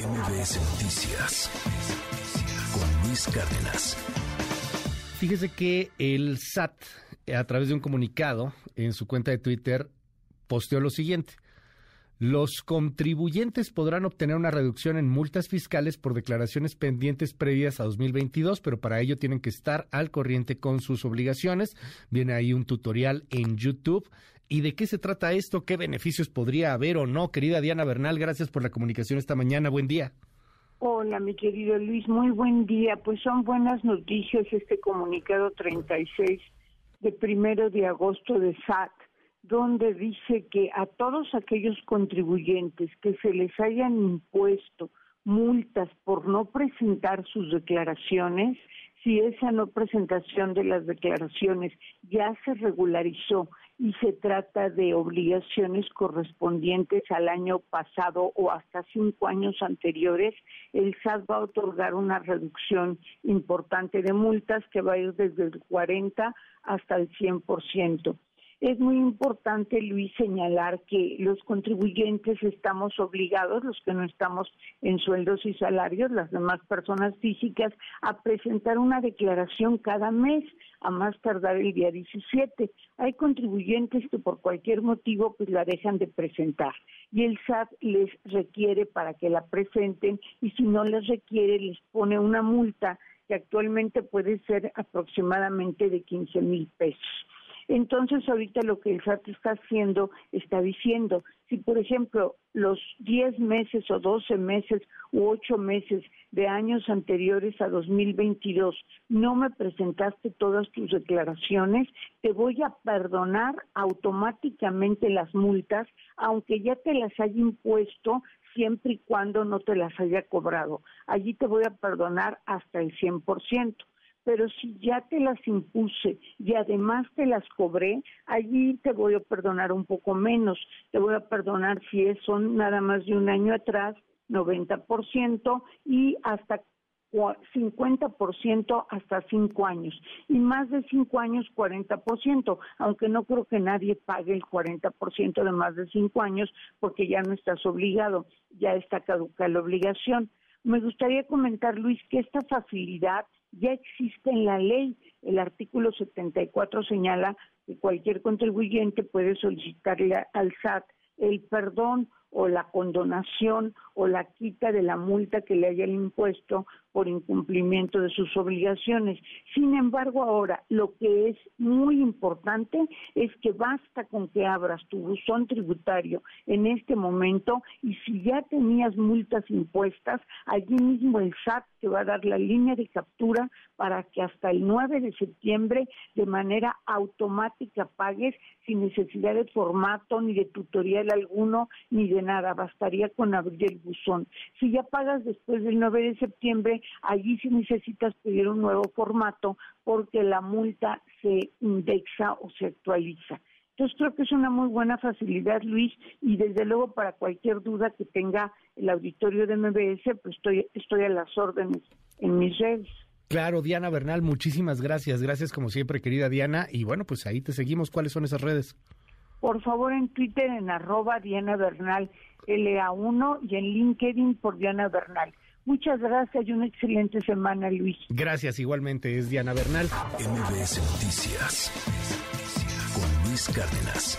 MBS Noticias con Luis Cárdenas. Fíjese que el SAT, a través de un comunicado en su cuenta de Twitter, posteó lo siguiente. Los contribuyentes podrán obtener una reducción en multas fiscales por declaraciones pendientes previas a 2022, pero para ello tienen que estar al corriente con sus obligaciones. Viene ahí un tutorial en YouTube. ¿Y de qué se trata esto? ¿Qué beneficios podría haber o no? Querida Diana Bernal, gracias por la comunicación esta mañana. Buen día. Hola, mi querido Luis, muy buen día. Pues son buenas noticias este comunicado 36 de primero de agosto de SAT donde dice que a todos aquellos contribuyentes que se les hayan impuesto multas por no presentar sus declaraciones, si esa no presentación de las declaraciones ya se regularizó y se trata de obligaciones correspondientes al año pasado o hasta cinco años anteriores, el SAT va a otorgar una reducción importante de multas que va a ir desde el 40 hasta el 100%. Es muy importante, Luis, señalar que los contribuyentes estamos obligados, los que no estamos en sueldos y salarios, las demás personas físicas, a presentar una declaración cada mes, a más tardar el día 17. Hay contribuyentes que por cualquier motivo pues la dejan de presentar y el SAT les requiere para que la presenten y si no les requiere les pone una multa que actualmente puede ser aproximadamente de 15 mil pesos. Entonces, ahorita lo que el SAT está haciendo, está diciendo, si por ejemplo los 10 meses o 12 meses u 8 meses de años anteriores a 2022 no me presentaste todas tus declaraciones, te voy a perdonar automáticamente las multas, aunque ya te las haya impuesto siempre y cuando no te las haya cobrado. Allí te voy a perdonar hasta el 100% pero si ya te las impuse y además te las cobré, allí te voy a perdonar un poco menos. Te voy a perdonar si son nada más de un año atrás, 90% y hasta 50% hasta 5 años y más de 5 años 40%, aunque no creo que nadie pague el 40% de más de 5 años porque ya no estás obligado, ya está caduca la obligación. Me gustaría comentar, Luis, que esta facilidad ya existe en la ley. El artículo 74 señala que cualquier contribuyente puede solicitarle al SAT el perdón o la condonación o la quita de la multa que le hayan impuesto por incumplimiento de sus obligaciones. Sin embargo, ahora lo que es muy importante es que basta con que abras tu buzón tributario en este momento y si ya tenías multas impuestas, allí mismo el SAT te va a dar la línea de captura para que hasta el 9 de septiembre de manera automática pagues sin necesidad de formato ni de tutorial alguno ni de nada, bastaría con abrir el buzón. Si ya pagas después del 9 de septiembre, allí sí necesitas pedir un nuevo formato porque la multa se indexa o se actualiza. Entonces creo que es una muy buena facilidad, Luis, y desde luego para cualquier duda que tenga el auditorio de MBS, pues estoy, estoy a las órdenes en mis redes. Claro, Diana Bernal, muchísimas gracias. Gracias como siempre, querida Diana. Y bueno, pues ahí te seguimos. ¿Cuáles son esas redes? Por favor, en Twitter en arroba Diana Bernal LA1 y en LinkedIn por Diana Bernal. Muchas gracias y una excelente semana, Luis. Gracias, igualmente, es Diana Bernal. MBS Noticias con Luis Cárdenas.